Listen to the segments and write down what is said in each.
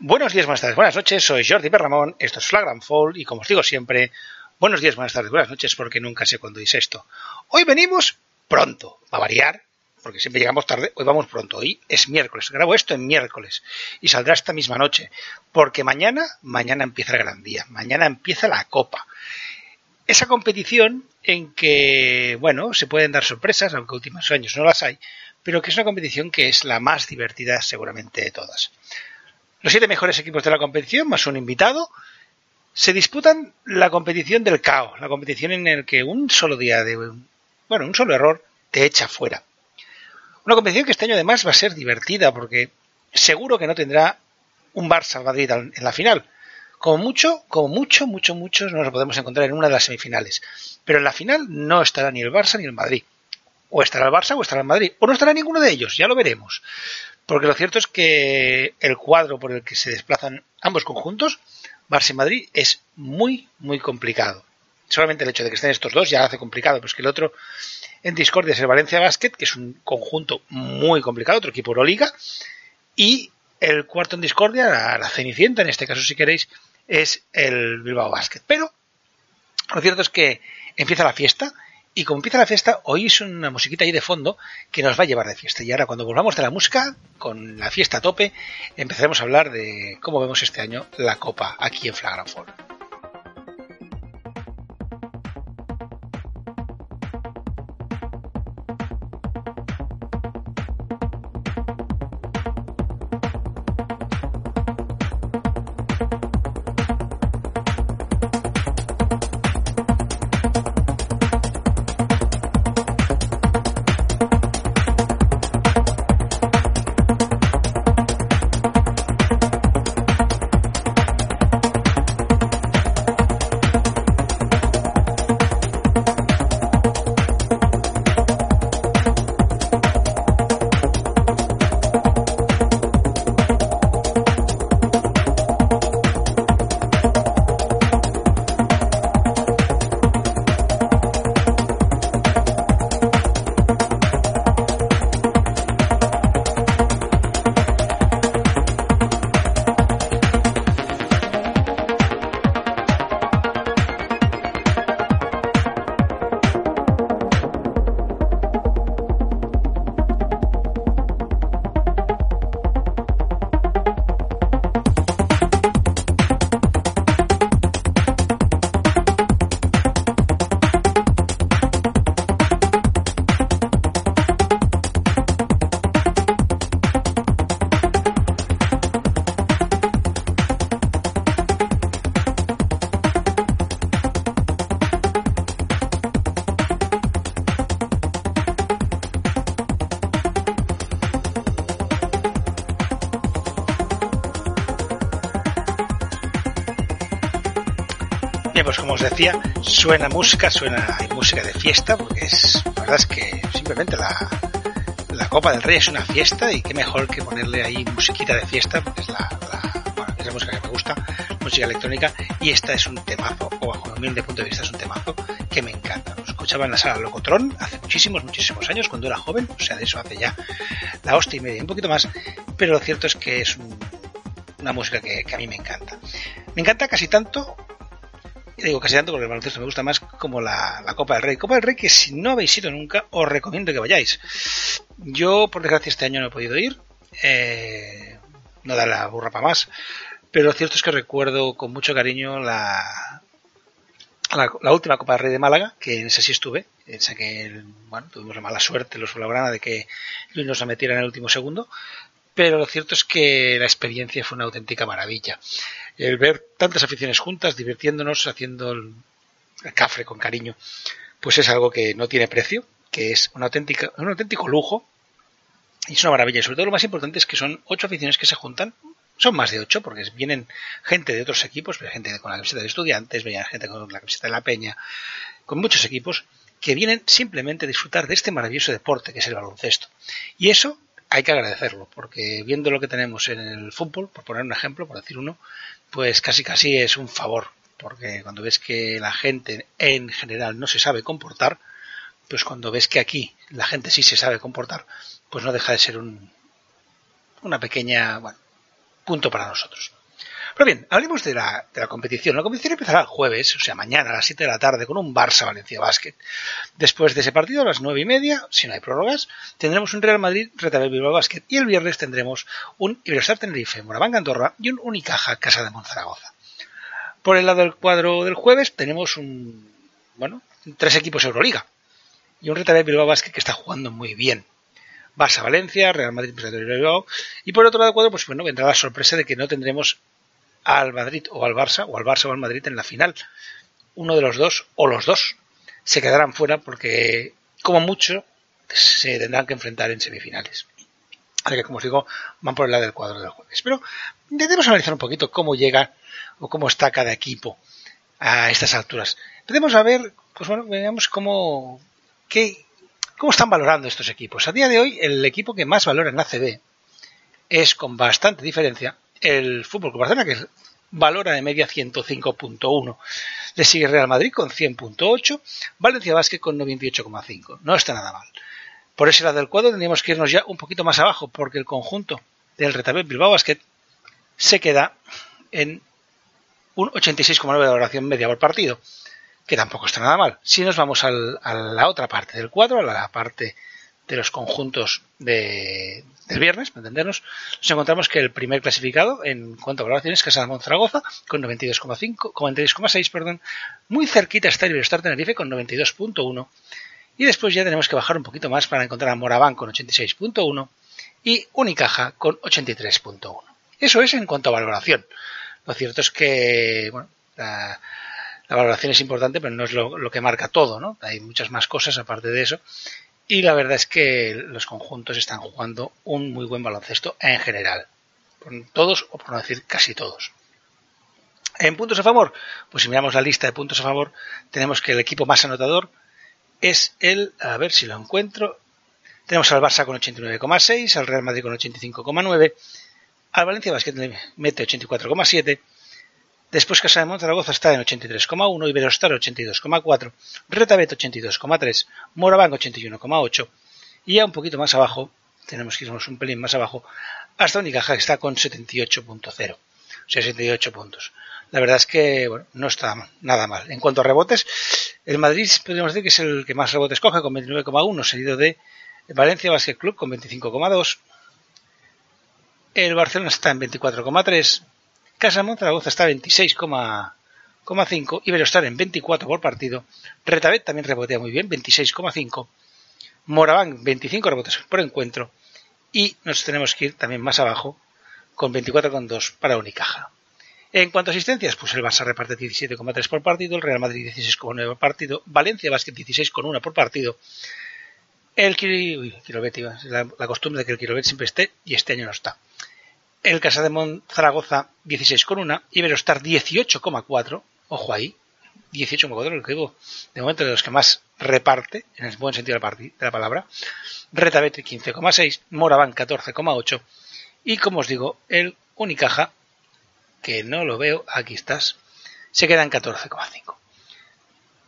Buenos días, buenas tardes, buenas noches. Soy Jordi Perramón. Esto es Flagrant Fall y como os digo siempre, buenos días, buenas tardes, buenas noches porque nunca sé cuándo dice esto. Hoy venimos pronto, a variar, porque siempre llegamos tarde. Hoy vamos pronto. Hoy es miércoles. Grabo esto en miércoles y saldrá esta misma noche, porque mañana, mañana empieza el gran día. Mañana empieza la Copa. Esa competición en que, bueno, se pueden dar sorpresas, aunque últimos años no las hay, pero que es una competición que es la más divertida seguramente de todas. Los siete mejores equipos de la competición, más un invitado, se disputan la competición del caos, la competición en la que un solo día de, bueno, un solo error te echa fuera. Una competición que este año además va a ser divertida porque seguro que no tendrá un Barça Madrid en la final. Como mucho, como mucho, mucho, mucho nos lo podemos encontrar en una de las semifinales. Pero en la final no estará ni el Barça ni el Madrid. O estará el Barça o estará el Madrid. O no estará ninguno de ellos, ya lo veremos. Porque lo cierto es que el cuadro por el que se desplazan ambos conjuntos, Barça y Madrid, es muy, muy complicado. Solamente el hecho de que estén estos dos ya hace complicado, pues que el otro en Discordia es el Valencia Basket, que es un conjunto muy complicado, otro equipo Euroliga, y el cuarto en Discordia, la, la Cenicienta, en este caso si queréis, es el Bilbao Basket. Pero lo cierto es que empieza la fiesta y como empieza la fiesta, oís una musiquita ahí de fondo que nos va a llevar de fiesta. Y ahora cuando volvamos de la música, con la fiesta a tope, empezaremos a hablar de cómo vemos este año la Copa aquí en Flagrant suena música, suena música de fiesta, porque es, la verdad es que simplemente la, la Copa del Rey es una fiesta y qué mejor que ponerle ahí musiquita de fiesta, porque es la, bueno, es la música que me gusta, música electrónica, y esta es un temazo, o bajo mi humilde punto de vista es un temazo que me encanta. Lo escuchaba en la sala Locotron hace muchísimos, muchísimos años, cuando era joven, o sea, de eso hace ya la hostia y media, un poquito más, pero lo cierto es que es una música que a mí me encanta. Me encanta casi tanto digo casi tanto porque el baloncesto me gusta más como la, Copa del Rey. Copa del Rey que si no habéis ido nunca, os recomiendo que vayáis. Yo, por desgracia, este año no he podido ir. Eh, no da la burra para más. Pero lo cierto es que recuerdo con mucho cariño la, la, última Copa del Rey de Málaga, que en esa sí estuve. Esa que, bueno, tuvimos la mala suerte, los Blaugrana, de que Luis nos metiera en el último segundo. Pero lo cierto es que la experiencia fue una auténtica maravilla el ver tantas aficiones juntas, divirtiéndonos, haciendo el, cafre con cariño, pues es algo que no tiene precio, que es una auténtica, un auténtico lujo y es una maravilla. Y sobre todo lo más importante es que son ocho aficiones que se juntan, son más de ocho, porque vienen gente de otros equipos, gente con la camiseta de estudiantes, gente con la camiseta de la peña, con muchos equipos que vienen simplemente a disfrutar de este maravilloso deporte que es el baloncesto. Y eso hay que agradecerlo, porque viendo lo que tenemos en el fútbol, por poner un ejemplo, por decir uno, pues casi casi es un favor, porque cuando ves que la gente en general no se sabe comportar, pues cuando ves que aquí la gente sí se sabe comportar, pues no deja de ser un, una pequeña, bueno, punto para nosotros. Pero bien, hablemos de la, de la competición. La competición empezará el jueves, o sea, mañana a las 7 de la tarde, con un Barça-Valencia Basket. Después de ese partido, a las 9 y media, si no hay prórrogas, tendremos un Real Madrid Retabel Bilbao Basket. Y el viernes tendremos un Iberostar Tenerife, Moraván Andorra y un Unicaja Casa de Monzaragoza. Por el lado del cuadro del jueves tenemos un, bueno, tres equipos Euroliga y un Retabel Bilbao Basket que está jugando muy bien. Barça Valencia, Real Madrid Bilbao y por otro lado cuadro pues bueno vendrá la sorpresa de que no tendremos al Madrid o al Barça, o al Barça o al Madrid en la final. Uno de los dos, o los dos, se quedarán fuera porque, como mucho, se tendrán que enfrentar en semifinales. Así que, como os digo, van por el lado del cuadro del jueves. Pero intentemos analizar un poquito cómo llega o cómo está cada equipo a estas alturas. Empecemos a ver, pues bueno, veamos cómo, qué, cómo están valorando estos equipos. A día de hoy, el equipo que más valora en la es con bastante diferencia el Fútbol Club Barcelona, que valora de media 105.1. Le sigue Real Madrid con 100.8, Valencia Vázquez con 98.5. No está nada mal. Por ese lado del cuadro tendríamos que irnos ya un poquito más abajo, porque el conjunto del Retabel Bilbao Basket se queda en un 86,9 de valoración media por partido, que tampoco está nada mal. Si nos vamos a la otra parte del cuadro, a la parte de los conjuntos de, del viernes, para entendernos, nos encontramos que el primer clasificado en cuanto a valoraciones es Casa de Monzaragoza con 92,5, 92,6, perdón, muy cerquita está el Iberostar Tenerife con 92,1 y después ya tenemos que bajar un poquito más para encontrar a Moraván con 86,1 y Unicaja con 83,1. Eso es en cuanto a valoración. Lo cierto es que bueno, la, valoración es importante, pero no es lo, lo, que marca todo, ¿no? Hay muchas más cosas aparte de eso y la verdad es que los conjuntos están jugando un muy buen baloncesto en general. Todos, o por no decir casi todos. En puntos a favor, pues si miramos la lista de puntos a favor, tenemos que el equipo más anotador es el, a ver si lo encuentro, tenemos al Barça con 89,6, al Real Madrid con 85,9, al Valencia Basket mete 84,7, Después Casa de Monzaragoza está en 83,1, Iberostar 82,4, Retabet 82,3, Moraván 81,8 y ya un poquito más abajo, tenemos que irnos un pelín más abajo, hasta Unicaja que está con 78.0, 68 puntos. La verdad es que bueno, no está nada mal. En cuanto a rebotes, el Madrid podríamos decir que es el que más rebotes coge con 29,1, seguido de Valencia Basket Club con 25,2. El Barcelona está en 24,3, Casa Monzaragoza está a 26,5 y Iberostar en 24 por partido. Retabet también rebotea muy bien, 26,5. Moraván, 25 rebotes por encuentro. Y nos tenemos que ir también más abajo con 24,2 para Unicaja. En cuanto a asistencias, pues el Barça reparte 17,3 por partido, el Real Madrid 16,9 por partido, Valencia Basket 16,1 por partido. El Kilobet, la, la costumbre de que el Kilobet siempre esté y este año no está el Casa de Zaragoza 16,1, Iberostar 18,4, ojo ahí, 18,4, lo que digo, de momento de los que más reparte, en el buen sentido de la palabra, Retabete 15,6, Moraván 14,8 y como os digo, el Unicaja, que no lo veo, aquí estás, se queda en 14,5.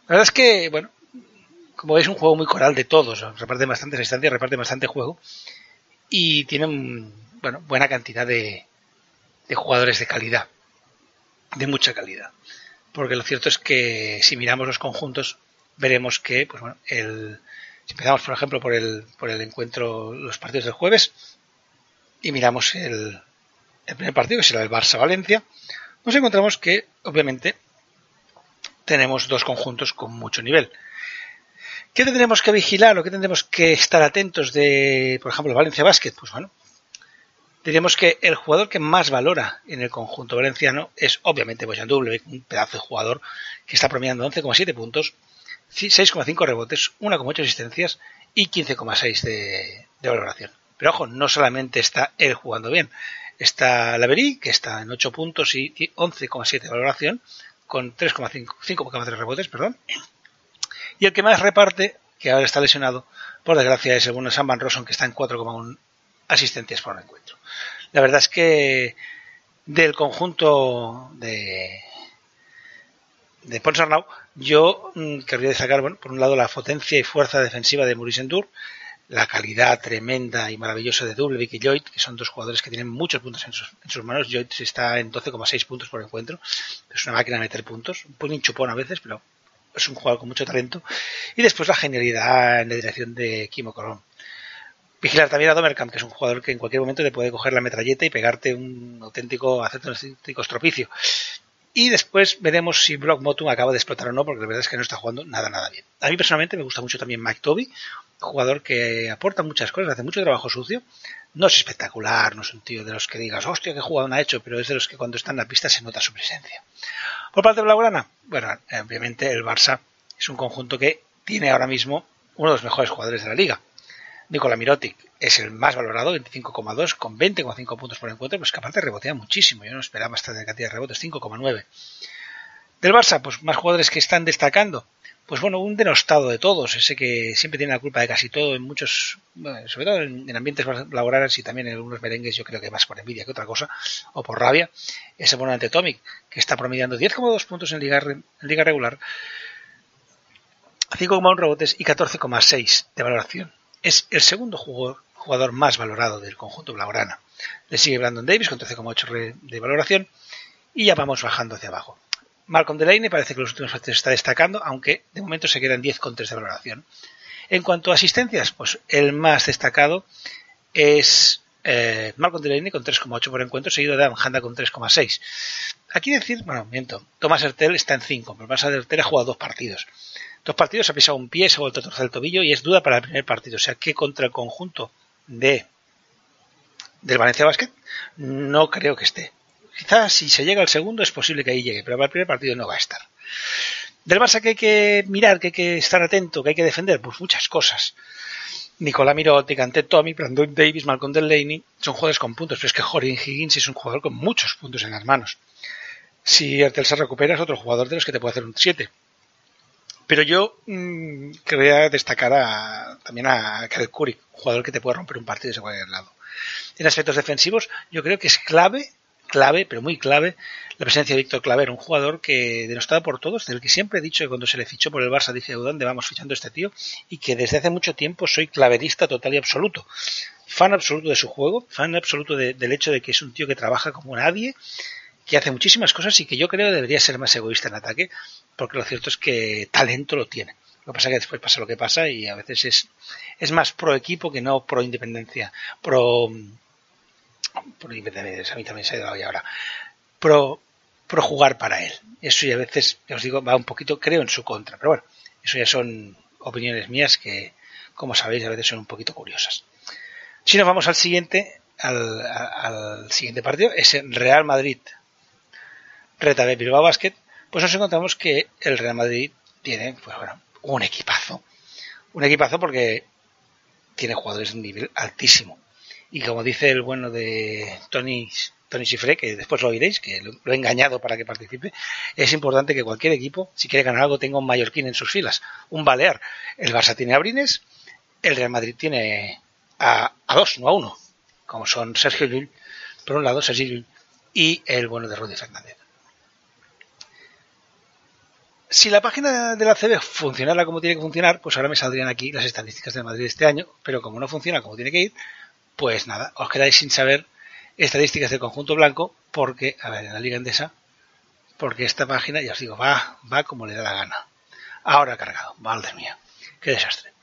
La verdad es que, bueno, como veis, un juego muy coral de todos, reparte bastantes instancias, reparte bastante juego y tienen bueno, buena cantidad de, de jugadores de calidad, de mucha calidad. Porque lo cierto es que si miramos los conjuntos, veremos que, pues bueno, el, si empezamos por ejemplo por el, por el encuentro, los partidos del jueves, y miramos el, el primer partido, que será el Barça-Valencia, nos encontramos que, obviamente, tenemos dos conjuntos con mucho nivel. ¿Qué tendremos que vigilar o qué tendremos que estar atentos de, por ejemplo, Valencia Basket? Pues bueno, diríamos que el jugador que más valora en el conjunto valenciano es obviamente Bojan Double, un pedazo de jugador que está promediando 11,7 puntos, 6,5 rebotes, 1,8 asistencias y 15,6 de, valoración. Pero ojo, no solamente está él jugando bien, está Laverí, que está en 8 puntos y 11,7 de valoración, con 3,5 5,3 rebotes, perdón. Y el que más reparte, que ahora está lesionado, por desgracia, es el bueno Sam Van Rosson, que está en 4,1 asistencias por encuentro. La verdad es que del conjunto de de Ponsarnau, yo mm, querría destacar, bueno, por un lado la potencia y fuerza defensiva de Maurice Endur, la calidad tremenda y maravillosa de Dublevic y Lloyd, que son dos jugadores que tienen muchos puntos en sus, manos. Lloyd está en 12,6 puntos por encuentro. Es una máquina de meter puntos, un poco chupón a veces, pero es un jugador con mucho talento. Y después la genialidad en la dirección de Kimo Colón. Vigilar también a Domerkamp, que es un jugador que en cualquier momento te puede coger la metralleta y pegarte un auténtico, hacerte un auténtico estropicio. Y después veremos si Block Motum acaba de explotar o no, porque la verdad es que no está jugando nada, nada bien. A mí personalmente me gusta mucho también Mike Toby, jugador que aporta muchas cosas, hace mucho trabajo sucio. No es espectacular, no es un tío de los que digas, hostia, qué jugador ha hecho, pero es de los que cuando está en la pista se nota su presencia. Por parte de Blaugrana, bueno, obviamente el Barça es un conjunto que tiene ahora mismo uno de los mejores jugadores de la liga. Nikola Mirotic es el más valorado, 25,2 con 20,5 puntos por encuentro, pues que aparte rebotea muchísimo. Yo no esperaba esta cantidad de rebotes, 5,9. Del Barça, pues más jugadores que están destacando. Pues bueno, un denostado de todos, ese que siempre tiene la culpa de casi todo en muchos, sobre todo en, ambientes laborales y también en algunos merengues, yo creo que más por envidia que otra cosa, o por rabia, ese bueno Tomic, que está promediando 10,2 puntos en liga, en liga regular, 5,1 rebotes y 14,6 de valoración. Es el segundo jugador, más valorado del conjunto blaugrana. Le sigue Brandon Davis con 13,8 de valoración y ya vamos bajando hacia abajo. Malcolm Delaney parece que los últimos partidos está destacando, aunque de momento se quedan 10,3 de valoración. En cuanto a asistencias, pues el más destacado es eh, Malcolm Delaney con 3,8 por encuentro, seguido de Adam Handa con 3,6. Aquí decir, bueno, miento, Tomás Hertel está en 5, pero Tomás Hertel ha jugado dos partidos. Dos partidos ha pisado un pie, se ha vuelto a torcer el tobillo y es duda para el primer partido. O sea que contra el conjunto de del Valencia Basket no creo que esté. Quizás si se llega al segundo es posible que ahí llegue, pero para el primer partido no va a estar. Del Barça que hay que mirar, que hay que estar atento, que hay que defender, pues muchas cosas. Nicolás Mirotti, Ante Tommy, Brandon Davis, Malcolm Delaney son jugadores con puntos, pero es que Jorge Higgins es un jugador con muchos puntos en las manos. Si Ertel se recupera es otro jugador de los que te puede hacer un 7. Pero yo mm, quería destacar a, también a Karel Curry, un jugador que te puede romper un partido de cualquier lado. En aspectos defensivos, yo creo que es clave, clave, pero muy clave, la presencia de Víctor Claver, un jugador que denostado por todos, del que siempre he dicho que cuando se le fichó por el Barça dije, ¿dónde vamos fichando este tío? Y que desde hace mucho tiempo soy claverista total y absoluto. Fan absoluto de su juego, fan absoluto del hecho de que es un tío que trabaja como nadie, que hace muchísimas cosas y que yo creo debería ser más egoísta en ataque, porque lo cierto es que talento lo tiene. Lo que pasa es que después pasa lo que pasa y a veces es, es más pro equipo que no pro independencia. Pro, pro a mí también se ha ido ahora. Pro, pro jugar para él. Eso ya a veces, os digo, va un poquito, creo, en su contra. Pero bueno, eso ya son opiniones mías que, como sabéis, a veces son un poquito curiosas. Si nos vamos al siguiente, al, siguiente partido, es Real Madrid reta de Bilbao Basket, pues nos encontramos que el Real Madrid tiene, pues bueno, un equipazo. Un equipazo porque tiene jugadores de nivel altísimo. Y como dice el bueno de Tony, Tony Sifre, que después lo oiréis, que lo, he engañado para que participe, es importante que cualquier equipo, si quiere ganar algo, tenga un mallorquín en sus filas, un balear. El Barça tiene a Brines, el Real Madrid tiene a, dos, no a uno, como son Sergio Llull, por un lado Sergio Llull, y el bueno de Rudy Fernández si la página de la CB funcionara como tiene que funcionar, pues ahora me saldrían aquí las estadísticas de Madrid este año, pero como no funciona como tiene que ir, pues nada, os quedáis sin saber estadísticas del conjunto blanco, porque, a ver, en la Liga Endesa, porque esta página, ya os digo, va, va como le da la gana. Ahora cargado, madre mía, qué desastre.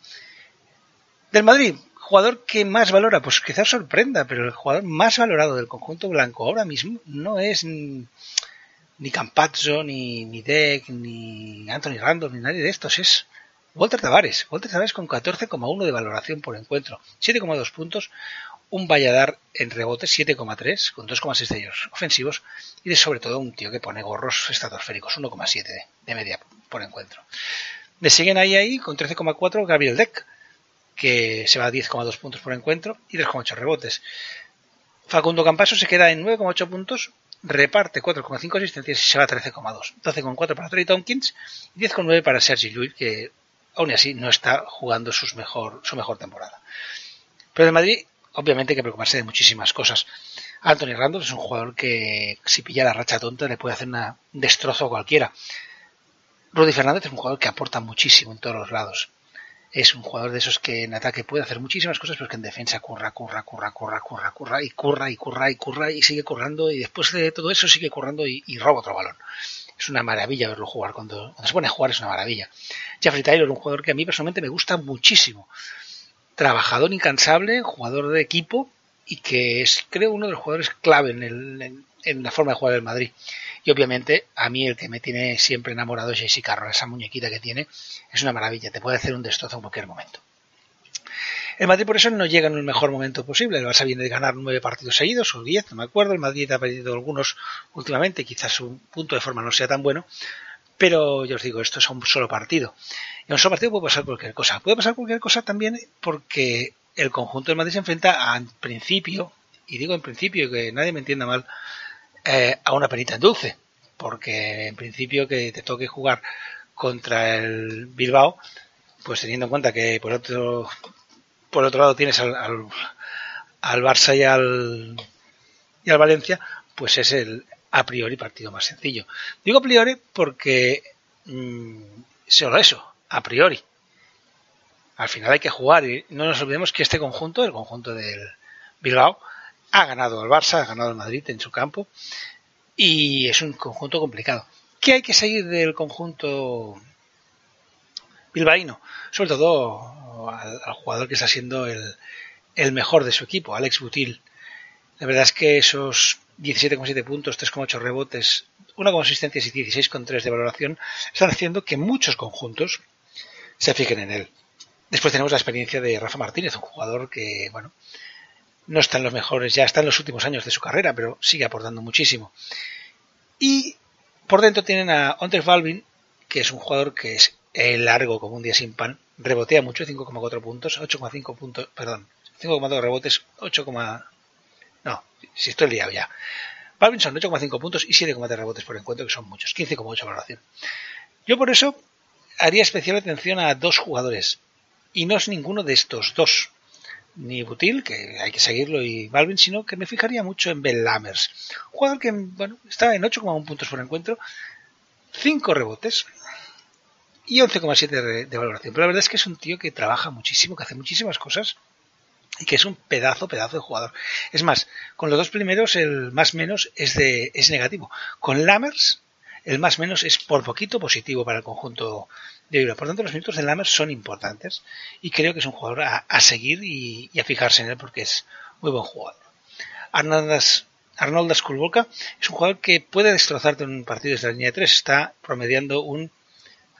Del Madrid, jugador que más valora, pues quizás sorprenda, pero el jugador más valorado del conjunto blanco ahora mismo no es ni Campazzo, ni, ni Deck, ni Anthony Randolph, ni nadie de estos. Es Walter Tavares. Walter Tavares con 14,1 de valoración por encuentro. 7,2 puntos. Un Valladar en rebote 7,3, con 2,6 de ellos ofensivos. Y de sobre todo un tío que pone gorros estratosféricos, 1,7 de, media por encuentro. Le siguen ahí ahí con 13,4 Gabriel Deck, que se va a 10,2 puntos por encuentro y 3,8 rebotes. Facundo Campaso se queda en 9,8 puntos, reparte 4,5 asistencias y se va a 13,2. 12,4 para Trey Tompkins y 10,9 para Sergi Llull, que aún así no está jugando sus mejor, su mejor temporada. Pero de Madrid, obviamente hay que preocuparse de muchísimas cosas. Anthony Randall es un jugador que si pilla la racha tonta le puede hacer un destrozo a cualquiera. Rudy Fernández es un jugador que aporta muchísimo en todos los lados. es un jugador de esos que en ataque puede hacer muchísimas cosas, pero que en defensa curra, curra, curra, curra, curra, curra, y curra, y curra, y curra, y sigue currando, y después de todo eso sigue currando y, roba otro balón. Es una maravilla verlo jugar. Cuando, se pone a jugar es una maravilla. Jeffrey Taylor, un jugador que a mí personalmente me gusta muchísimo. Trabajador incansable, jugador de equipo, y que es, creo, uno de los jugadores clave en, en la forma de jugar del Madrid. Y obviamente a mí el que me tiene siempre enamorado es Jesse Carroll, esa muñequita que tiene, es una maravilla, te puede hacer un destrozo en cualquier momento. El Madrid por eso no llega en el mejor momento posible. El Barça viene de ganar nueve partidos seguidos, o diez, no me acuerdo. El Madrid ha perdido algunos últimamente, quizás su punto de forma no sea tan bueno. Pero yo os digo, esto es un solo partido. En un solo partido puede pasar cualquier cosa. Puede pasar cualquier cosa también porque el conjunto del Madrid se enfrenta a, en principio, y digo en principio que nadie me entienda mal, eh, a una perita en dulce, porque en principio que te toque jugar contra el Bilbao, pues teniendo en cuenta que por otro por otro lado tienes al, al, Barça y al y al Valencia, pues es el a priori partido más sencillo. Digo a priori porque mmm, solo eso, a priori. Al final hay que jugar y no nos olvidemos que este conjunto, el conjunto del Bilbao, ha ganado al Barça, ha ganado al Madrid en su campo y es un conjunto complicado. ¿Qué hay que seguir del conjunto bilbaíno? Sobre todo al, jugador que está siendo el, el, mejor de su equipo, Alex Butil. La verdad es que esos 17,7 puntos, 3,8 rebotes, 1,6 asistencias y 16,3 de valoración están haciendo que muchos conjuntos se fijen en él. Después tenemos la experiencia de Rafa Martínez, un jugador que, bueno, no está en los mejores, ya está en los últimos años de su carrera, pero sigue aportando muchísimo. Y por dentro tienen a Onder Balvin, que es un jugador que es largo como un día sin pan, rebotea mucho, 5,4 puntos, 8,5 puntos, perdón, 5,2 rebotes, 8, no, si estoy liado ya. Balvin son 8,5 puntos y 7,3 rebotes por encuentro, que son muchos, 15,8 valoración. Yo por eso haría especial atención a dos jugadores, y no es ninguno de estos dos ni Butil, que hay que seguirlo, y Balvin, sino que me fijaría mucho en Ben Lammers. Jugador que, bueno, está en 8,1 puntos por encuentro, 5 rebotes y 11,7 de, de valoración. Pero la verdad es que es un tío que trabaja muchísimo, que hace muchísimas cosas y que es un pedazo, pedazo de jugador. Es más, con los dos primeros el más menos es de es negativo. Con Lammers el más menos es por poquito positivo para el conjunto de Europa. Por tanto, los minutos de Lammers son importantes y creo que es un jugador a, seguir y, a fijarse en él porque es muy buen jugador. Arnoldas, Arnoldas Kulboka es un jugador que puede destrozarte en un partido desde la línea de 3. Está promediando un,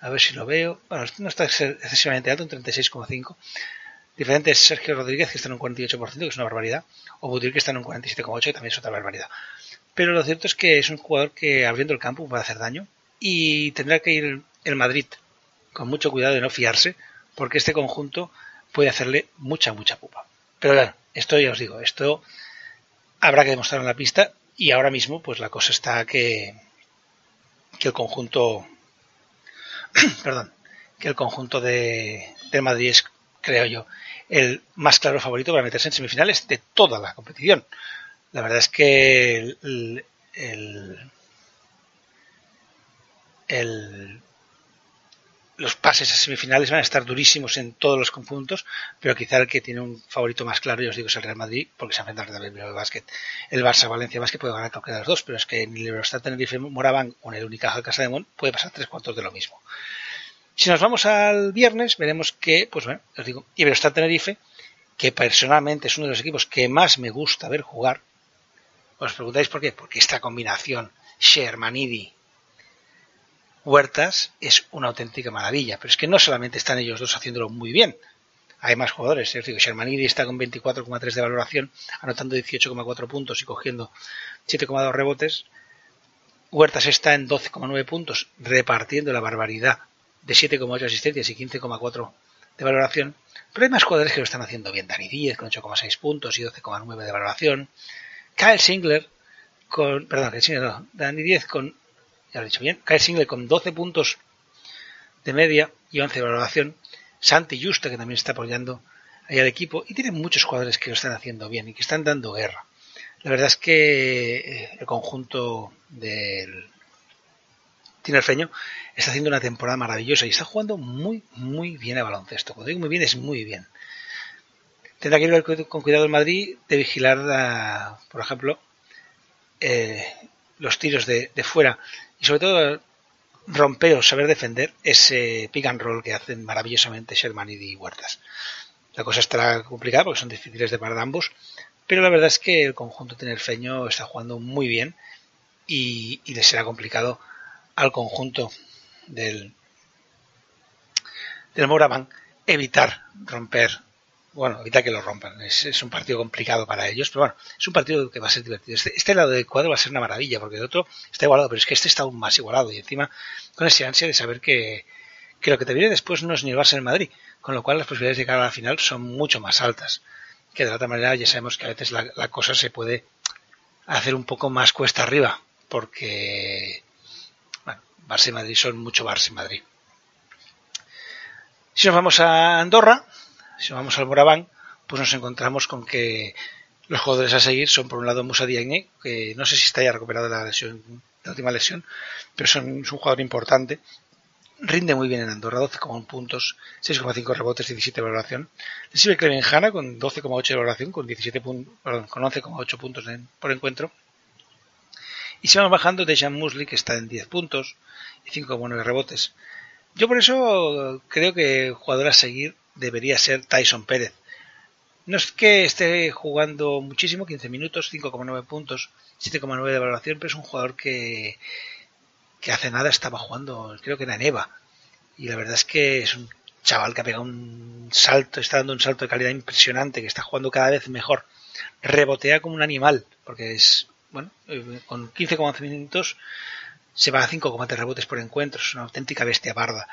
a ver si lo veo, bueno, no está excesivamente alto, un 36,5. Diferente es Sergio Rodríguez, que está en un 48%, que es una barbaridad, o Butir, que está en un 47,8%, que también es otra barbaridad. Pero lo cierto es que es un jugador que abriendo el campo puede hacer daño y tendrá que ir el Madrid con mucho cuidado de no fiarse porque este conjunto puede hacerle mucha, mucha pupa. Pero esto ya os digo, esto habrá que demostrar en la pista y ahora mismo pues la cosa está que, que el conjunto perdón, que el conjunto de, de Madrid es, creo yo, el más claro favorito para meterse en semifinales de toda la competición. La verdad es que el, el, los pases a semifinales van a estar durísimos en todos los conjuntos, pero quizá el que tiene un favorito más claro, yo os digo, es el Real Madrid, porque se enfrenta al Real Básquet. El Barça Valencia Básquet puede ganar cualquiera de los dos, pero es que en el Eurostat Tenerife Moraban con el Unicaja Casa de Mon puede pasar tres cuartos de lo mismo. Si nos vamos al viernes, veremos que, pues bueno, os digo, Iberostar Tenerife, que personalmente es uno de los equipos que más me gusta ver jugar, os preguntáis por qué. Porque esta combinación Shermanidi Huertas es una auténtica maravilla. Pero es que no solamente están ellos dos haciéndolo muy bien. Hay más jugadores. Es decir, Shermanidi está con 24,3 de valoración, anotando 18,4 puntos y cogiendo 7,2 rebotes. Huertas está en 12,9 puntos, repartiendo la barbaridad de 7,8 asistencias y 15,4 de valoración. Pero hay más jugadores que lo están haciendo bien. Dani Díez con 8,6 puntos y 12,9 de valoración. Kyle Singler con, perdón, Kyle Singler no, Danny 10 con, ya lo he dicho bien, Kyle Singler con 12 puntos de media y 11 de valoración. Santi Justa, que también está apoyando ahí al equipo, y tiene muchos jugadores que lo están haciendo bien y que están dando guerra. La verdad es que eh, el conjunto del Tinerfeño está haciendo una temporada maravillosa y está jugando muy, muy bien a baloncesto. Cuando digo muy bien, es muy bien. Tendrá que ir con cuidado el Madrid de vigilar, por ejemplo, eh, los tiros de, fuera y sobre todo romper o saber defender ese pick and roll que hacen maravillosamente Sherman y Huertas. La cosa estará complicada porque son difíciles de parar ambos, pero la verdad es que el conjunto tinerfeño está jugando muy bien y, y le será complicado al conjunto del, del Moraban evitar romper, bueno, evitar que lo rompan. Es, un partido complicado para ellos, pero bueno, es un partido que va a ser divertido. Este, este, lado del cuadro va a ser una maravilla, porque el otro está igualado, pero es que este está aún más igualado y encima con esa ansia de saber que, que lo que te viene después no es ni el Barça en Madrid, con lo cual las posibilidades de llegar a la final son mucho más altas. Que de otra manera ya sabemos que a veces la, la cosa se puede hacer un poco más cuesta arriba, porque Barça y Madrid son mucho Barça y Madrid. Si nos vamos a Andorra, si nos vamos al Moraván, pues nos encontramos con que los jugadores a seguir son por un lado Musa Diagne, que no sé si está ya recuperado de la lesión, la última lesión, pero son, es un jugador importante. Rinde muy bien en Andorra, 12,1 puntos, 6,5 rebotes, 17 de valoración. Le sirve Clemen Hanna con 12,8 de valoración, con 17 con 11,8 puntos por encuentro. Y se van bajando de Jean Musli, que está en 10 puntos y 5,9 rebotes. Yo por eso creo que el jugador a seguir debería ser Tyson Pérez. No es que esté jugando muchísimo, 15 minutos, 5,9 puntos, 7,9 de valoración, pero es un jugador que, que hace nada estaba jugando, creo que era Neva. Y la verdad es que es un chaval que ha pegado un salto, está dando un salto de calidad impresionante, que está jugando cada vez mejor. Rebotea como un animal, porque es bueno, eh, con 15,11 minutos se va a 5,3 rebotes por encuentro, es una auténtica bestia parda.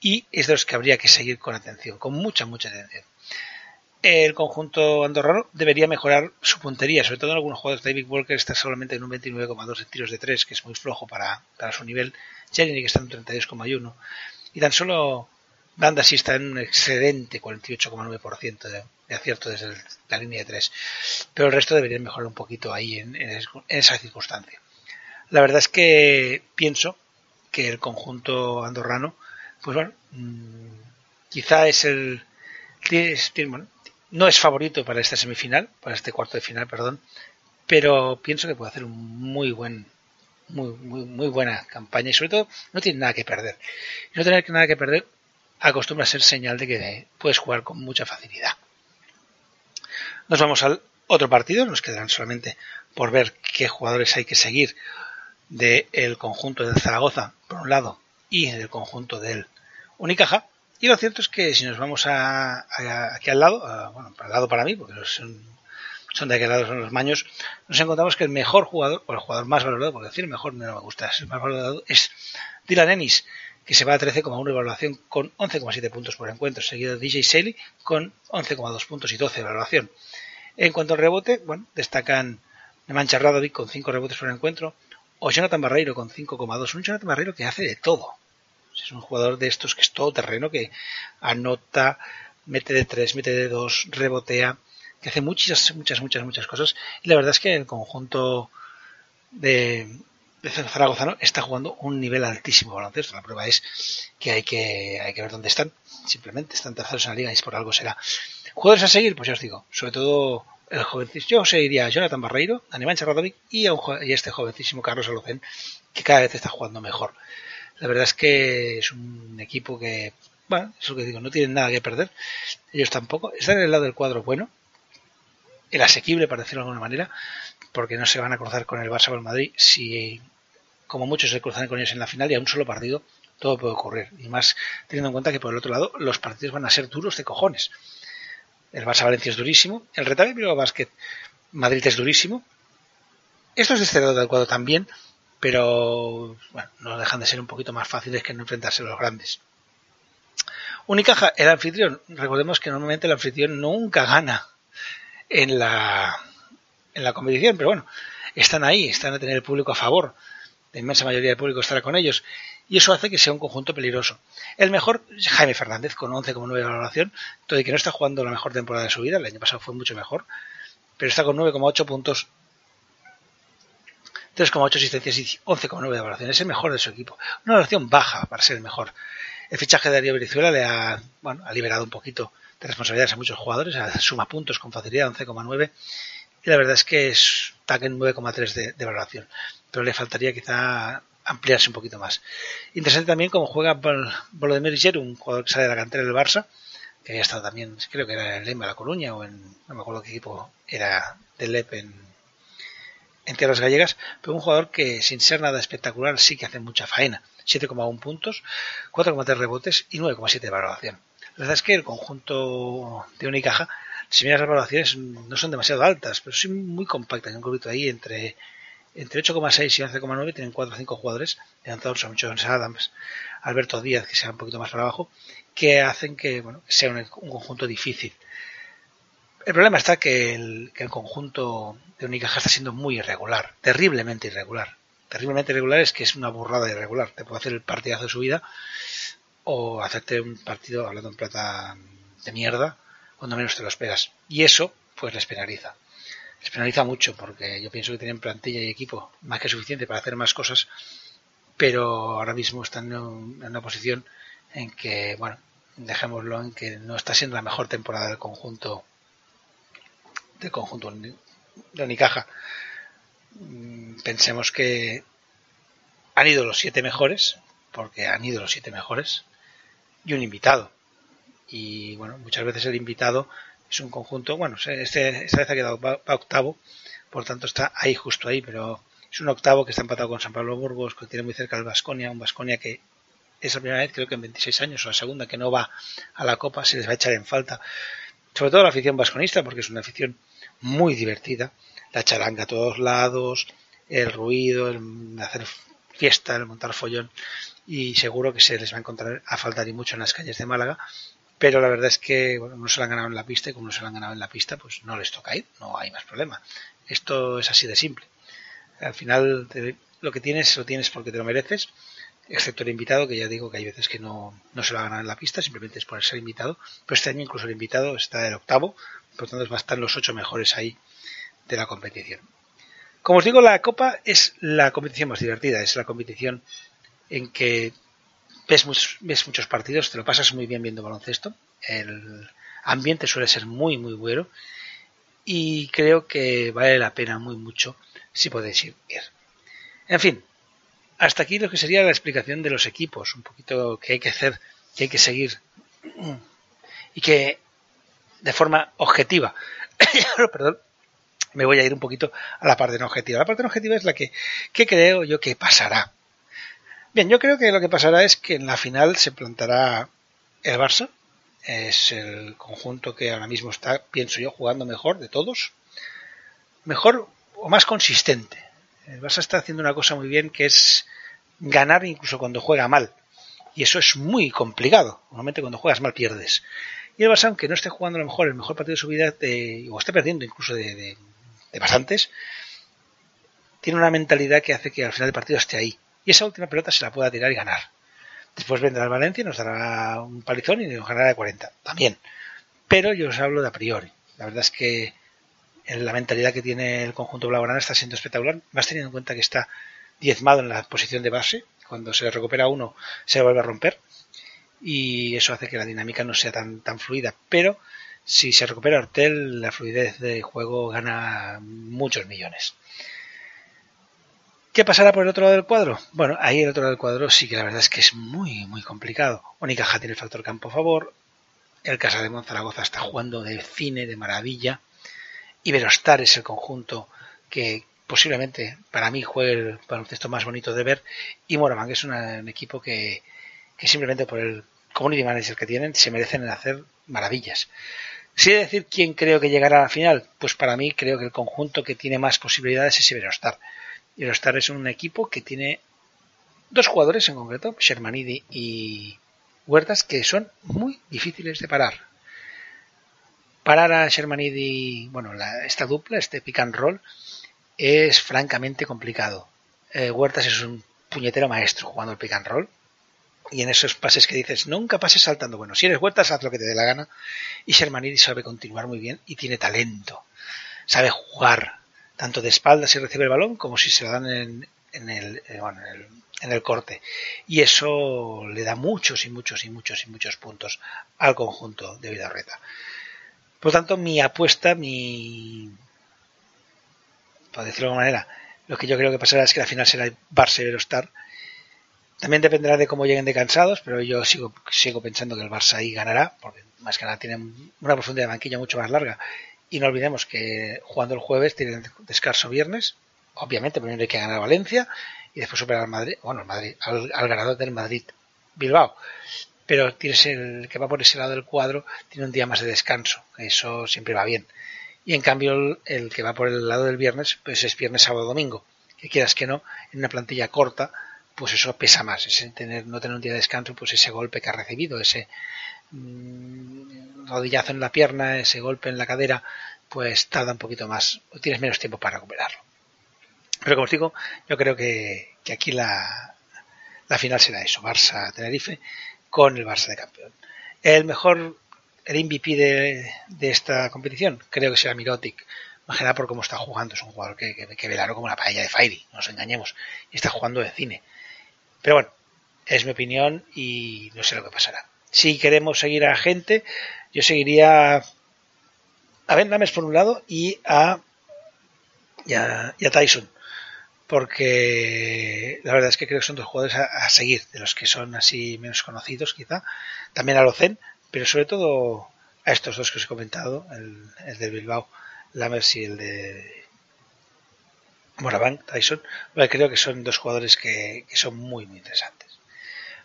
Y es de los que habría que seguir con atención, con mucha, mucha atención. El conjunto andorrano debería mejorar su puntería, sobre todo en algunos jugadores. David Walker está solamente en un 29,2 de tiros de 3, que es muy flojo para, su nivel. Jeremy está en un 32,1. Y tan solo Banda sí está en un excelente 48,9% de, de acierto desde la línea de 3. Pero el resto debería mejorar un poquito ahí en, esa circunstancia. La verdad es que pienso que el conjunto andorrano, pues bueno, mm, quizá es el. no es favorito para esta semifinal, para este cuarto de final, perdón, pero pienso que puede hacer un muy buen. Muy, muy, muy buena campaña y sobre todo no tiene nada que perder. No tener nada que perder acostumbra a ser señal de que puedes jugar con mucha facilidad. Nos vamos al otro partido, nos quedarán solamente por ver qué jugadores hay que seguir del conjunto de Zaragoza, por un lado, y del conjunto del Unicaja. Y lo cierto es que si nos vamos a, aquí al lado, bueno, al lado para mí, porque son, son de aquel lado son los maños, nos encontramos que el mejor jugador, o el jugador más valorado, porque decir mejor no me gusta, es el más valorado, es Dylan Ennis, que se va a 13,1 de evaluación con 11,7 puntos por encuentro, seguido de DJ Sally con 11,2 puntos y 12 de evaluación. En cuanto al rebote, bueno, destacan Nemancha Radovic con 5 rebotes por encuentro, o Jonathan Barreiro con 5,2. Un Jonathan Barreiro que hace de todo. Es un jugador de estos que es todo terreno, que anota, mete de 3, mete de 2, rebotea, que hace muchas, muchas, muchas, muchas cosas. Y la verdad es que el conjunto de, de Zaragoza está jugando un nivel altísimo baloncesto. La prueba es que hay que, hay que ver dónde están. Simplemente están terceros en la liga y por algo será. Jugadores a seguir, pues ya os digo, sobre todo el jovencísimo, yo seguiría a Jonathan Barreiro, a Nemanja Radovic y a, este jovencísimo Carlos Alocen, que cada vez está jugando mejor. La verdad es que es un equipo que, bueno, eso que digo, no tienen nada que perder. Ellos tampoco. Están en el lado del cuadro bueno, el asequible, para decirlo de alguna manera, porque no se van a cruzar con el Barça o el Madrid si, como muchos se cruzan con ellos en la final y a un solo partido, todo puede ocurrir. Y más teniendo en cuenta que por el otro lado los partidos van a ser duros de cojones. El Barça Valencia es durísimo. El Retabe Bilbao Basket Madrid es durísimo. Estos de este lado del cuadro también, pero bueno, no dejan de ser un poquito más fáciles que no enfrentarse a los grandes. Unicaja, el anfitrión. Recordemos que normalmente el anfitrión nunca gana en la, en la competición, pero bueno, están ahí, están a tener el público a favor. La inmensa mayoría del público estará con ellos y eso hace que sea un conjunto peligroso. El mejor Jaime Fernández con 11,9 de valoración, todo y que no está jugando la mejor temporada de su vida, el año pasado fue mucho mejor, pero está con 9,8 puntos, 3,8 asistencias y 11,9 de valoración. Es el mejor de su equipo. Una valoración baja para ser el mejor. El fichaje de Darío Brizuela le ha, bueno, ha liberado un poquito de responsabilidades a muchos jugadores, suma puntos con facilidad, 11,9, y la verdad es que está en 9,3 de, de, valoración, pero le faltaría quizá ampliarse un poquito más. Interesante también cómo juega Volodymyr Giroud, un jugador que sale de la cantera del Barça, que había estado también, creo que era en el Lema La Coruña o en, no me acuerdo qué equipo era del LEP en, en tierras gallegas, pero un jugador que sin ser nada espectacular sí que hace mucha faena. 7,1 puntos, 4,3 rebotes y 9,7 de valoración. La verdad es que el conjunto de Unicaja, si miras las valoraciones, no son demasiado altas, pero sí muy compactas. Un grupito ahí entre, entre 8,6 y 11,9 tienen 4 o 5 jugadores, lanzadores son muchos Adams, Alberto Díaz, que sea un poquito más para abajo, que hacen que, bueno, sea un, un conjunto difícil. El problema está que el, que el conjunto de Unicaja está siendo muy irregular, terriblemente irregular. Terriblemente irregular es que es una burrada irregular. Te puede hacer el partidazo de su vida o hacerte un partido, hablando en plata, de mierda, cuando menos te lo esperas. Y eso, pues les penaliza. Les penaliza mucho porque yo pienso que tienen plantilla y equipo más que suficiente para hacer más cosas, pero ahora mismo están en una posición en que, bueno, dejémoslo en que no está siendo la mejor temporada del conjunto del conjunto de Unicaja. Mm, pensemos que han ido los siete mejores, porque han ido los siete mejores, y un invitado. Y bueno, muchas veces el invitado es un conjunto, bueno, este, esta vez ha quedado octavo, por tanto está ahí justo ahí, pero es un octavo que está empatado con San Pablo Burgos, que tiene muy cerca el Vasconia, un Vasconia que es la primera vez, creo que en 26 años, o la segunda, que no va a la Copa, se les va a echar en falta. Sobre todo la afición vasconista, porque es una afición muy divertida. La charanga a todos lados, el ruido, el hacer fiesta, el montar follón y seguro que se les va a encontrar a faltar y mucho en las calles de Málaga. Pero la verdad es que bueno, no se lo han ganado en la pista y como no se lo han ganado en la pista, pues no les toca ir, no hay más problema. Esto es así de simple. Al final lo que tienes lo tienes porque te lo mereces, excepto el invitado, que ya digo que hay veces que no, no se lo ha ganado en la pista, simplemente es por ser invitado. Pero este año incluso el invitado está el octavo, por lo tanto va a estar los ocho mejores ahí de la competición. Como os digo, la Copa es la competición más divertida, es la competición en que ves muchos, ves muchos partidos, te lo pasas muy bien viendo baloncesto, el ambiente suele ser muy, muy bueno y creo que vale la pena muy mucho si podéis ir. En fin, hasta aquí lo que sería la explicación de los equipos, un poquito que hay que hacer, que hay que seguir y que de forma objetiva, perdón, me voy a ir un poquito a la parte no objetiva. La parte no objetiva es la que, que creo yo que pasará. Bien, yo creo que lo que pasará es que en la final se plantará el Barça. Es el conjunto que ahora mismo está, pienso yo, jugando mejor de todos. Mejor o más consistente. El Barça está haciendo una cosa muy bien que es ganar incluso cuando juega mal. Y eso es muy complicado. Normalmente cuando juegas mal pierdes. Y el Barça, aunque no esté jugando a lo mejor el mejor partido de su vida, o esté perdiendo incluso de, de, de bastantes, tiene una mentalidad que hace que al final del partido esté ahí. Y esa última pelota se la pueda tirar y ganar. Después vendrá el Valencia y nos dará un palizón y nos ganará de 40. También. Pero yo os hablo de a priori. La verdad es que la mentalidad que tiene el conjunto blaugrana está siendo espectacular. Más teniendo en cuenta que está diezmado en la posición de base. Cuando se recupera uno, se vuelve a romper. Y eso hace que la dinámica no sea tan, tan fluida. Pero si se recupera Hortel, la fluidez de juego gana muchos millones. ¿Qué pasará por el otro lado del cuadro? Bueno, ahí el otro lado del cuadro sí que la verdad es que es muy, muy complicado. Unicaja tiene el factor campo a favor. El Casa de Monzaragoza está jugando de cine, de maravilla. Iberostar es el conjunto que posiblemente para mí juegue el baloncesto más bonito de ver. Y Moraván, que es un equipo que, que simplemente por el community manager que tienen se merecen hacer maravillas. Si he de decir quién creo que llegará a la final, pues para mí creo que el conjunto que tiene más posibilidades es Iberostar. Iberostar es un equipo que tiene dos jugadores en concreto, Shermanidi y Huertas, que son muy difíciles de parar. Parar a Shermanidi, bueno, la, esta dupla, este pick and roll, es francamente complicado. Eh, Huertas es un puñetero maestro jugando el pick and roll y en esos pases que dices, nunca pases saltando. Bueno, si eres Huertas, haz lo que te dé la gana. Y Shermanidi sabe continuar muy bien y tiene talento. Sabe jugar, tanto de espaldas si recibe el balón como si se lo dan en, en el, eh, bueno, en el, en el corte. Y eso le da muchos y muchos y muchos y muchos puntos al conjunto de Vidarreta. Por tanto, mi apuesta, mi. Por decirlo de alguna manera, lo que yo creo que pasará es que la final será el Barça y Eurostar. También dependerá de cómo lleguen de cansados, pero yo sigo, sigo pensando que el Barça ahí ganará, porque más que nada tienen una profundidad de banquilla mucho más larga. Y no olvidemos que jugando el jueves tienen descanso viernes. Obviamente, primero hay que ganar Valencia y después superar al Madrid, bueno, Madrid, al, ganador del Madrid Bilbao. Pero tienes el que va por ese lado del cuadro, tiene un día más de descanso. Eso siempre va bien. Y en cambio, el, el que va por el lado del viernes, pues es viernes, sábado, domingo. Que quieras que no, en una plantilla corta, pues eso pesa más. Ese tener, no tener un día de descanso, pues ese golpe que ha recibido, ese rodillazo en la pierna, ese golpe en la cadera, pues tarda un poquito más. O tienes menos tiempo para recuperarlo. Pero como os digo, yo creo que, que aquí la, la final será eso, Barça-Tenerife con el Barça de campeón. El mejor, el MVP de, de esta competición, creo que será Mirotic, más que nada por cómo está jugando, es un jugador que, que, velaro como la paella de Fairy, no nos engañemos, y está jugando de cine. Pero bueno, es mi opinión y no sé lo que pasará. Si queremos seguir a gente, yo seguiría a Ben Lames por un lado y a, y a, Tyson porque la verdad es que creo que son dos jugadores a, seguir, de los que son así menos conocidos quizá, también a Locen, pero sobre todo a estos dos que os he comentado, el, del Bilbao, Lammers y el de Moraván, Tyson, creo que son dos jugadores que, que son muy, muy interesantes.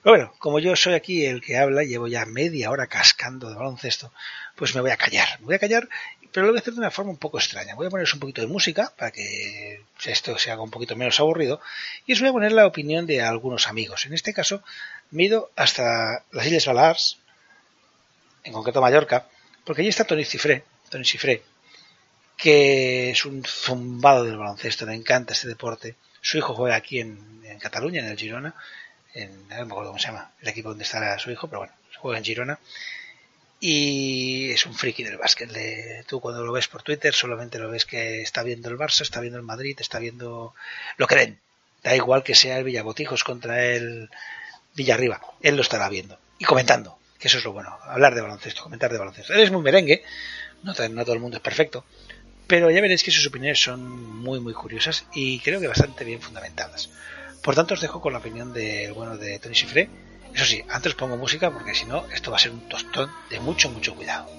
Pero bueno, como yo soy aquí el que habla, llevo ya media hora cascando de baloncesto, pues me voy a callar. Me voy a callar, pero lo voy a hacer de una forma un poco extraña. Voy a poneros un poquito de música para que esto se haga un poquito menos aburrido y os voy a poner la opinión de algunos amigos. En este caso, me ido hasta las Islas Balears, en concreto Mallorca, porque allí está Tony Cifré, Tony Cifré, que es un zumbado del baloncesto, le encanta este deporte. Su hijo juega aquí en Cataluña, en el Girona, en, no me acuerdo cómo se llama, el equipo donde estará su hijo, pero bueno, juega en Girona. Y es un friki del básquet. Le, tú cuando lo ves por Twitter solamente lo ves que está viendo el Barça, está viendo el Madrid, está viendo lo que. Da igual que sea el Villabotijos contra el Villarriba. Él lo estará viendo y comentando, que eso es lo bueno. Hablar de baloncesto, comentar de baloncesto. Él es muy merengue, no, no todo el mundo es perfecto, pero ya veréis que sus opiniones son muy, muy curiosas y creo que bastante bien fundamentadas. Por tanto, os dejo con la opinión del bueno de Tony Chiffré. Eso sí, antes pongo música porque si no, esto va a ser un tostón de mucho, mucho cuidado.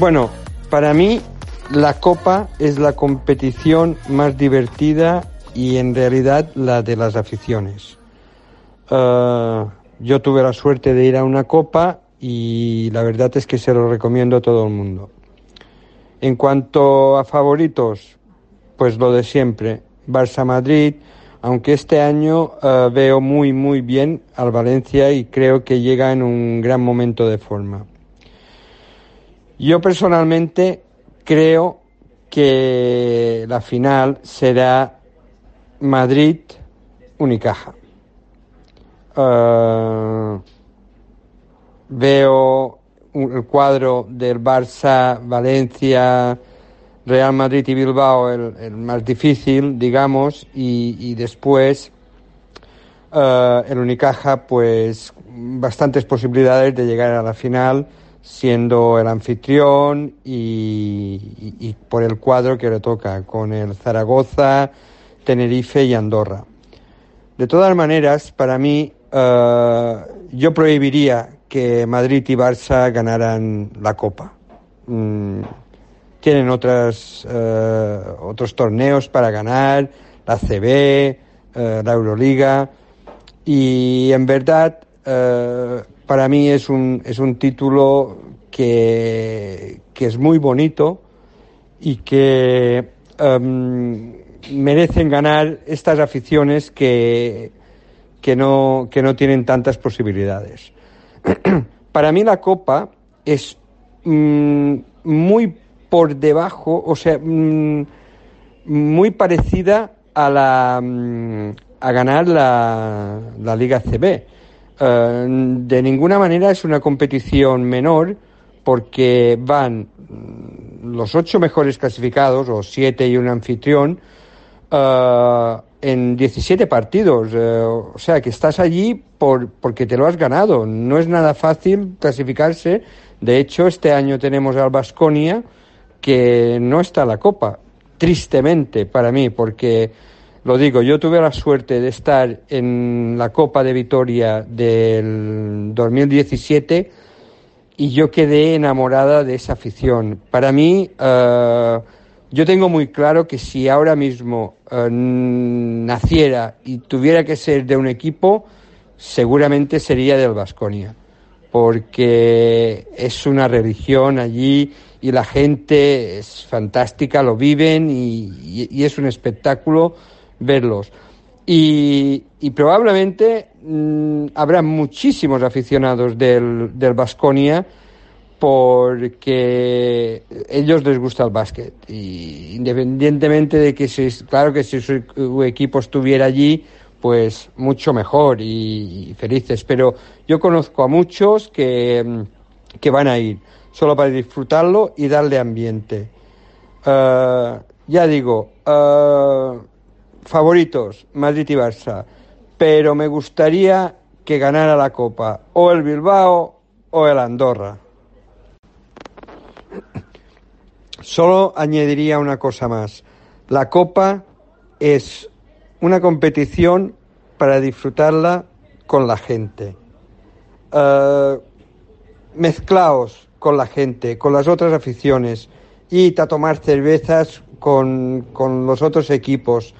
Bueno, para mí la Copa es la competición más divertida y en realidad la de las aficiones. Eh, yo tuve la suerte de ir a una Copa y la verdad es que se lo recomiendo a todo el mundo. En cuanto a favoritos, pues lo de siempre, Barça-Madrid, aunque este año eh, veo muy muy bien al Valencia y creo que llega en un gran momento de forma. Yo personalmente creo que la final será Madrid-Unicaja. Eh, veo el cuadro del Barça, Valencia, Real Madrid y Bilbao el, más difícil, digamos, y, después eh, el Unicaja, pues bastantes posibilidades de llegar a la final, siendo el anfitrión y, por el cuadro que le toca, con el Zaragoza, Tenerife y Andorra. De todas maneras, para mí, eh, yo prohibiría que Madrid y Barça ganaran la Copa. Mm, tienen otras, eh, otros torneos para ganar, la CB, eh, la Euroliga, y en verdad para mí es un, es un título que, que es muy bonito y que em, merecen ganar estas aficiones que, que, no, que no tienen tantas posibilidades. Para mí la Copa es mm, muy por debajo, o sea, mm, muy parecida a la mm, a ganar la, la Liga CB. Eh, de ninguna manera es una competición menor porque van los ocho mejores clasificados, o siete y un anfitrión, uh, en 17 partidos. Eh, o sea, que estás allí por, porque te lo has ganado. No es nada fácil clasificarse. De hecho, este año tenemos al Basconia que no está en la Copa. Tristemente para mí, porque lo digo, yo tuve la suerte de estar en la Copa de Vitoria del 2017 y yo quedé enamorada de esa afición. Para mí, uh, yo tengo muy claro que si ahora mismo eh, naciera y tuviera que ser de un equipo, seguramente sería del Vasconia, porque es una religión allí y la gente es fantástica, lo viven y, es un espectáculo verlos. Y, probablemente mm, habrá muchísimos aficionados del Vasconia porque ellos les gusta el básquet. Y independientemente de que si, claro que si su equipo estuviera allí pues mucho mejor y, felices. Pero yo conozco a muchos que, que, van a ir solo para disfrutarlo y darle ambiente. Uh, ya digo uh, favoritos Madrid y Barça pero me gustaría que ganara la Copa o el Bilbao o el Andorra Solo añadiría una cosa más. La Copa es una competición para disfrutarla con la gente. Uh, mezclaos con la gente, con las otras aficiones, y a tomar cervezas con, los otros equipos.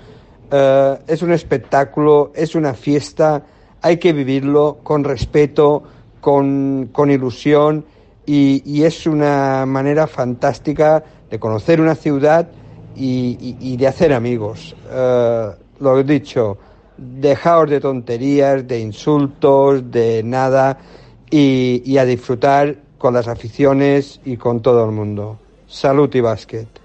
Eh, es un espectáculo, es una fiesta, hay que vivirlo con respeto, con, con ilusión y, es una manera fantástica de conocer una ciudad y, de hacer amigos. Eh, lo he dicho, dejaos de tonterías, de insultos, de nada y, a disfrutar con las aficiones y con todo el mundo. Salud y básquet.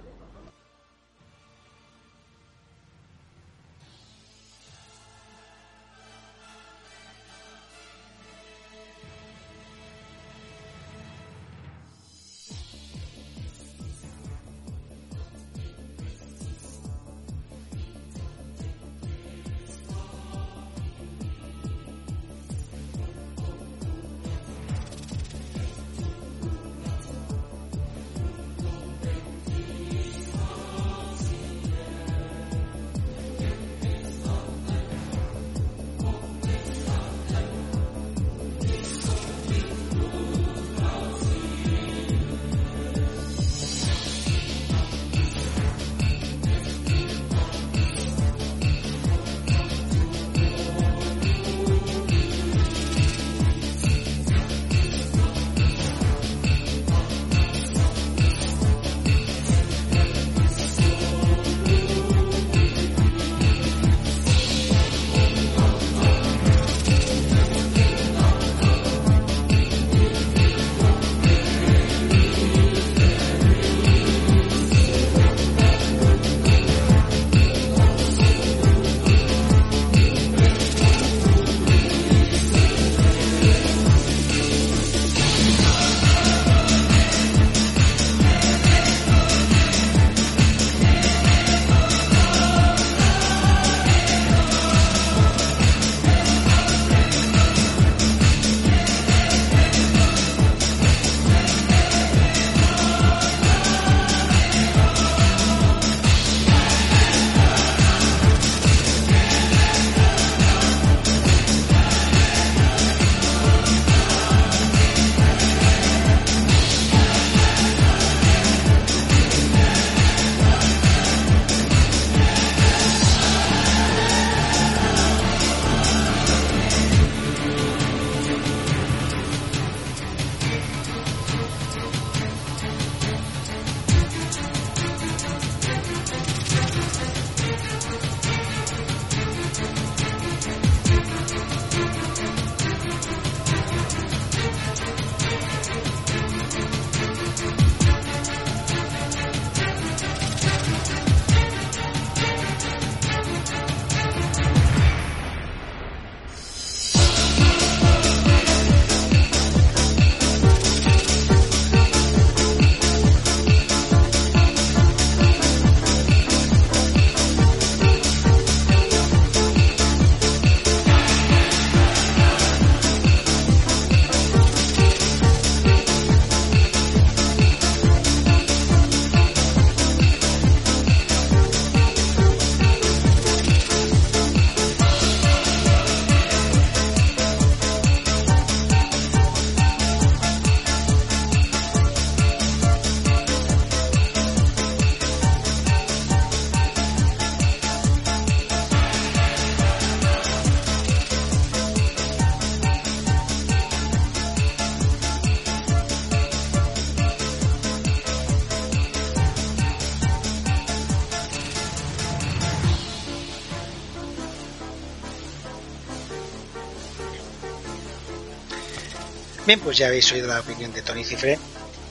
Bien, pues ya habéis oído la opinión de Tony Cifre.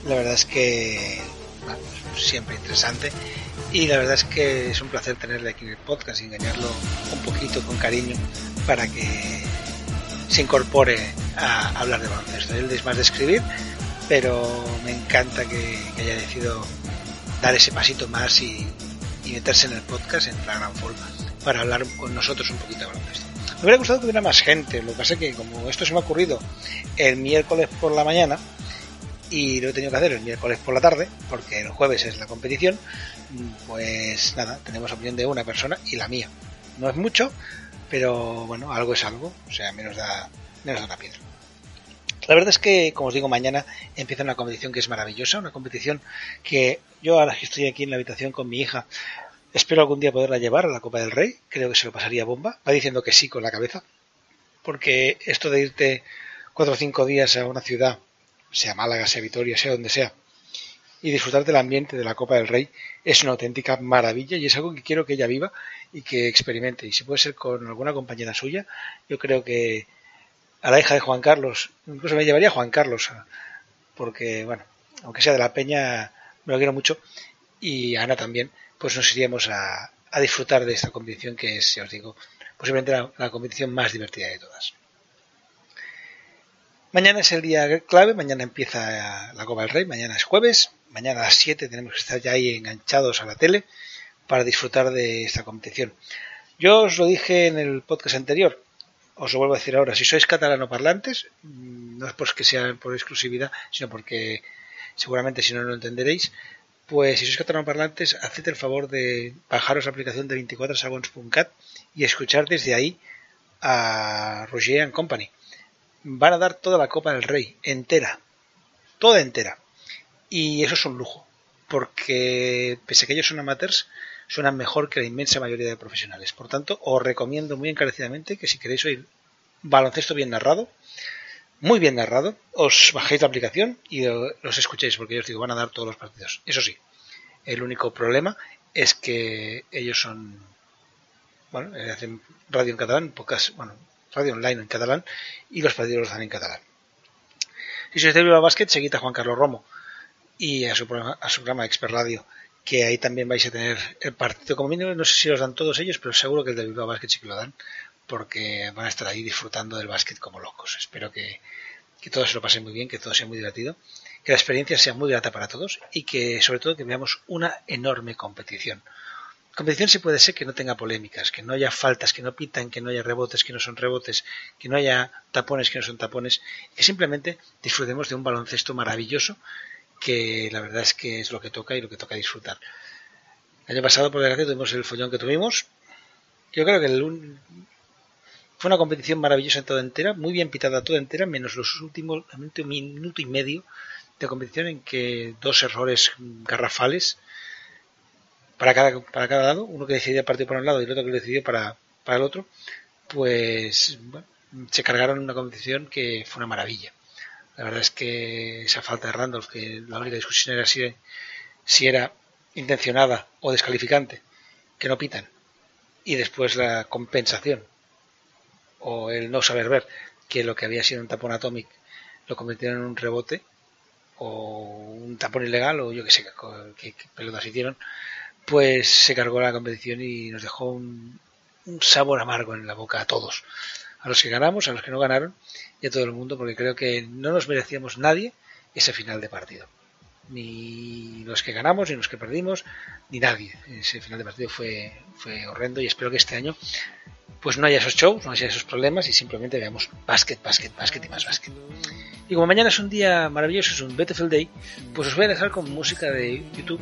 La verdad es que siempre interesante y la verdad es que es un placer tenerle aquí en el podcast y engañarlo un poquito con cariño para que se incorpore a hablar de baloncesto. Él es más de escribir, pero me encanta que, haya decidido dar ese pasito más y, meterse en el podcast en la gran forma para hablar con nosotros un poquito de baloncesto. Me hubiera gustado que hubiera más gente, lo que pasa es que como esto se me ha ocurrido el miércoles por la mañana, y lo he tenido que hacer el miércoles por la tarde, porque el jueves es la competición, pues nada, tenemos opinión de una persona y la mía. No es mucho, pero bueno, algo es algo, o sea, menos da, menos da una piedra. La verdad es que, como os digo, mañana empieza una competición que es maravillosa, una competición que yo ahora que estoy aquí en la habitación con mi hija, espero algún día poderla llevar a la Copa del Rey, creo que se lo pasaría bomba, va diciendo que sí con la cabeza, porque esto de irte cuatro o cinco días a una ciudad, sea Málaga, sea Vitoria, sea donde sea, y disfrutar del ambiente de la Copa del Rey es una auténtica maravilla y es algo que quiero que ella viva y que experimente. Y si puede ser con alguna compañera suya, yo creo que a la hija de Juan Carlos, incluso me llevaría Juan Carlos, porque, bueno, aunque sea de la Peña, me lo quiero mucho, y Ana también, pues nos iríamos a, disfrutar de esta competición que es, ya os digo, posiblemente la competición más divertida de todas. Mañana es el día clave, mañana empieza la Copa del Rey, mañana es jueves, mañana a las 7 tenemos que estar ya ahí enganchados a la tele para disfrutar de esta competición. Yo os lo dije en el podcast anterior, os lo vuelvo a decir ahora, si sois catalano parlantes, mm, no es porque sea por exclusividad, sino porque seguramente si no lo entenderéis, pues si sois catalano parlantes, haced el favor de bajaros la aplicación de 24seconds.cat y escuchar desde ahí a Roger and Company van a dar toda la Copa del Rey, entera, toda entera. Y eso es un lujo, porque pese a que ellos son amateurs, suenan mejor que la inmensa mayoría de profesionales. Por tanto, os recomiendo muy encarecidamente que si queréis oír baloncesto bien narrado, muy bien narrado, os bajéis la aplicación y los escuchéis, porque ellos digo, van a dar todos los partidos. Eso sí, el único problema es que ellos son, bueno, eh, hacen radio en catalán, pocas, bueno, radio online en catalán y los partidos los dan en catalán. Si sois de Viva Basket, seguid a Juan Carlos Romo y a su programa, a su programa Expert Radio, que ahí también vais a tener el partido como mínimo, no sé si los dan todos ellos, pero seguro que el de Viva Basket sí que lo dan, porque van a estar ahí disfrutando del básquet como locos. Espero que, que todos se lo pasen muy bien, que todo sea muy divertido, que la experiencia sea muy grata para todos y que sobre todo que veamos una enorme competición competición sí puede ser que no tenga polémicas, que no haya faltas, que no pitan, que no haya rebotes, que no son rebotes, que no haya tapones, que no son tapones, que simplemente disfrutemos de un baloncesto maravilloso que la verdad es que es lo que toca y lo que toca disfrutar. El año pasado, por desgracia, tuvimos el follón que tuvimos. Yo creo que el, fue una competición maravillosa en toda entera, muy bien pitada toda entera, menos los últimos minuto y medio de competición en que dos errores garrafales para cada, para cada lado, uno que decidía partir por un lado y el otro que lo decidió para, para el otro, pues se cargaron una competición que fue una maravilla. La verdad es que esa falta de Randolph, que la única discusión era si, si era intencionada o descalificante, que no pitan. Y después la compensación, o el no saber ver, que lo que había sido un tapón atómico lo convirtieron en un rebote, o un tapón ilegal, o yo que sé qué, pelotas hicieron, pues se cargó la competición y nos dejó un, sabor amargo en la boca a todos. A los que ganamos, a los que no ganaron y a todo el mundo, porque creo que no nos merecíamos nadie ese final de partido. Ni los que ganamos, ni los que perdimos, ni nadie. Ese final de partido fue, fue horrendo y espero que este año pues no haya esos shows, no haya esos problemas y simplemente veamos básquet, básquet, básquet y más básquet. Y como mañana es un día maravilloso, es un Beautiful Day, pues os voy a dejar con música de YouTube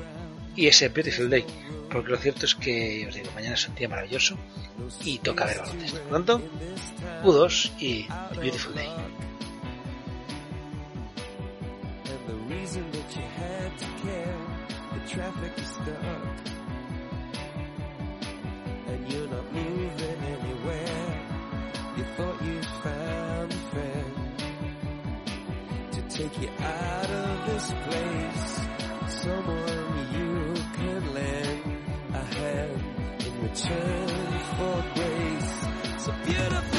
y ese Beautiful Day, porque lo cierto es que, os digo, mañana es un día maravilloso y toca ver baloncesto. Por lo tanto, U2 y Beautiful Day. thought you found a friend to take you out of this place. Someone you can lend a hand in return for grace. So beautiful.